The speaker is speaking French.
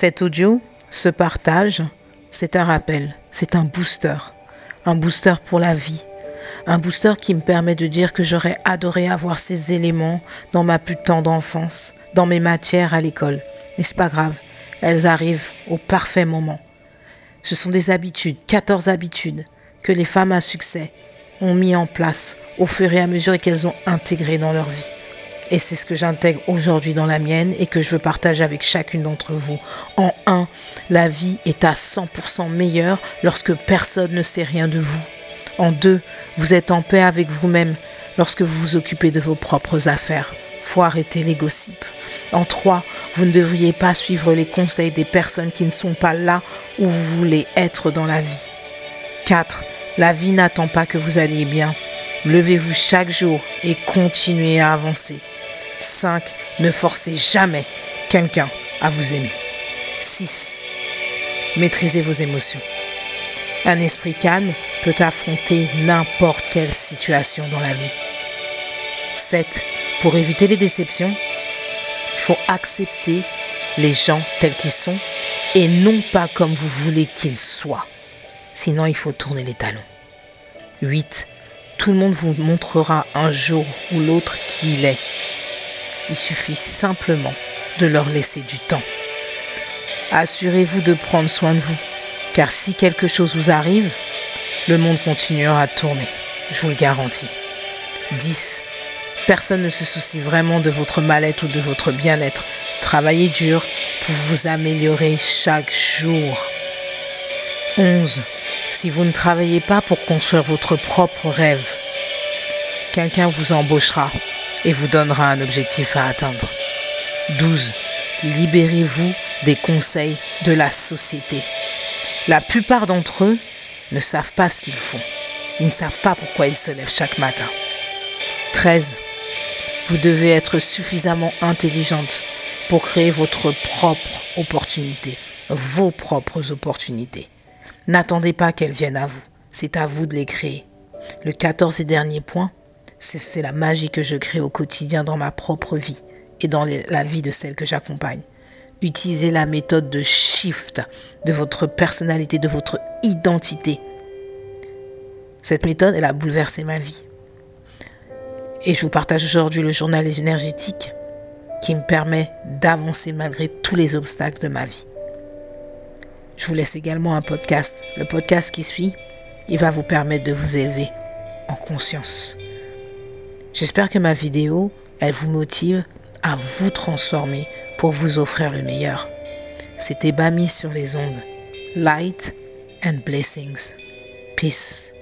Cet audio, ce partage, c'est un rappel, c'est un booster, un booster pour la vie, un booster qui me permet de dire que j'aurais adoré avoir ces éléments dans ma plus tendre enfance, dans mes matières à l'école. Mais c'est pas grave, elles arrivent au parfait moment. Ce sont des habitudes, 14 habitudes, que les femmes à succès ont mis en place au fur et à mesure qu'elles ont intégrées dans leur vie. Et c'est ce que j'intègre aujourd'hui dans la mienne et que je veux partager avec chacune d'entre vous. En un, la vie est à 100% meilleure lorsque personne ne sait rien de vous. En deux, vous êtes en paix avec vous-même lorsque vous vous occupez de vos propres affaires. Faut arrêter les gossips. En trois, vous ne devriez pas suivre les conseils des personnes qui ne sont pas là où vous voulez être dans la vie. 4. La vie n'attend pas que vous alliez bien. Levez-vous chaque jour et continuez à avancer. 5. Ne forcez jamais quelqu'un à vous aimer. 6. Maîtrisez vos émotions. Un esprit calme peut affronter n'importe quelle situation dans la vie. 7. Pour éviter les déceptions, il faut accepter les gens tels qu'ils sont et non pas comme vous voulez qu'ils soient. Sinon, il faut tourner les talons. 8. Tout le monde vous montrera un jour ou l'autre qui il est. Il suffit simplement de leur laisser du temps. Assurez-vous de prendre soin de vous, car si quelque chose vous arrive, le monde continuera à tourner, je vous le garantis. 10. Personne ne se soucie vraiment de votre mal-être ou de votre bien-être. Travaillez dur pour vous améliorer chaque jour. 11. Si vous ne travaillez pas pour construire votre propre rêve, quelqu'un vous embauchera et vous donnera un objectif à atteindre. 12. Libérez-vous des conseils de la société. La plupart d'entre eux ne savent pas ce qu'ils font. Ils ne savent pas pourquoi ils se lèvent chaque matin. 13. Vous devez être suffisamment intelligente pour créer votre propre opportunité, vos propres opportunités. N'attendez pas qu'elles viennent à vous, c'est à vous de les créer. Le 14 et dernier point, c'est la magie que je crée au quotidien dans ma propre vie et dans la vie de celle que j'accompagne. Utilisez la méthode de shift de votre personnalité, de votre identité. Cette méthode, elle a bouleversé ma vie. Et je vous partage aujourd'hui le journal énergétique qui me permet d'avancer malgré tous les obstacles de ma vie. Je vous laisse également un podcast. Le podcast qui suit, il va vous permettre de vous élever en conscience. J'espère que ma vidéo, elle vous motive à vous transformer pour vous offrir le meilleur. C'était Bami sur les ondes. Light and blessings. Peace.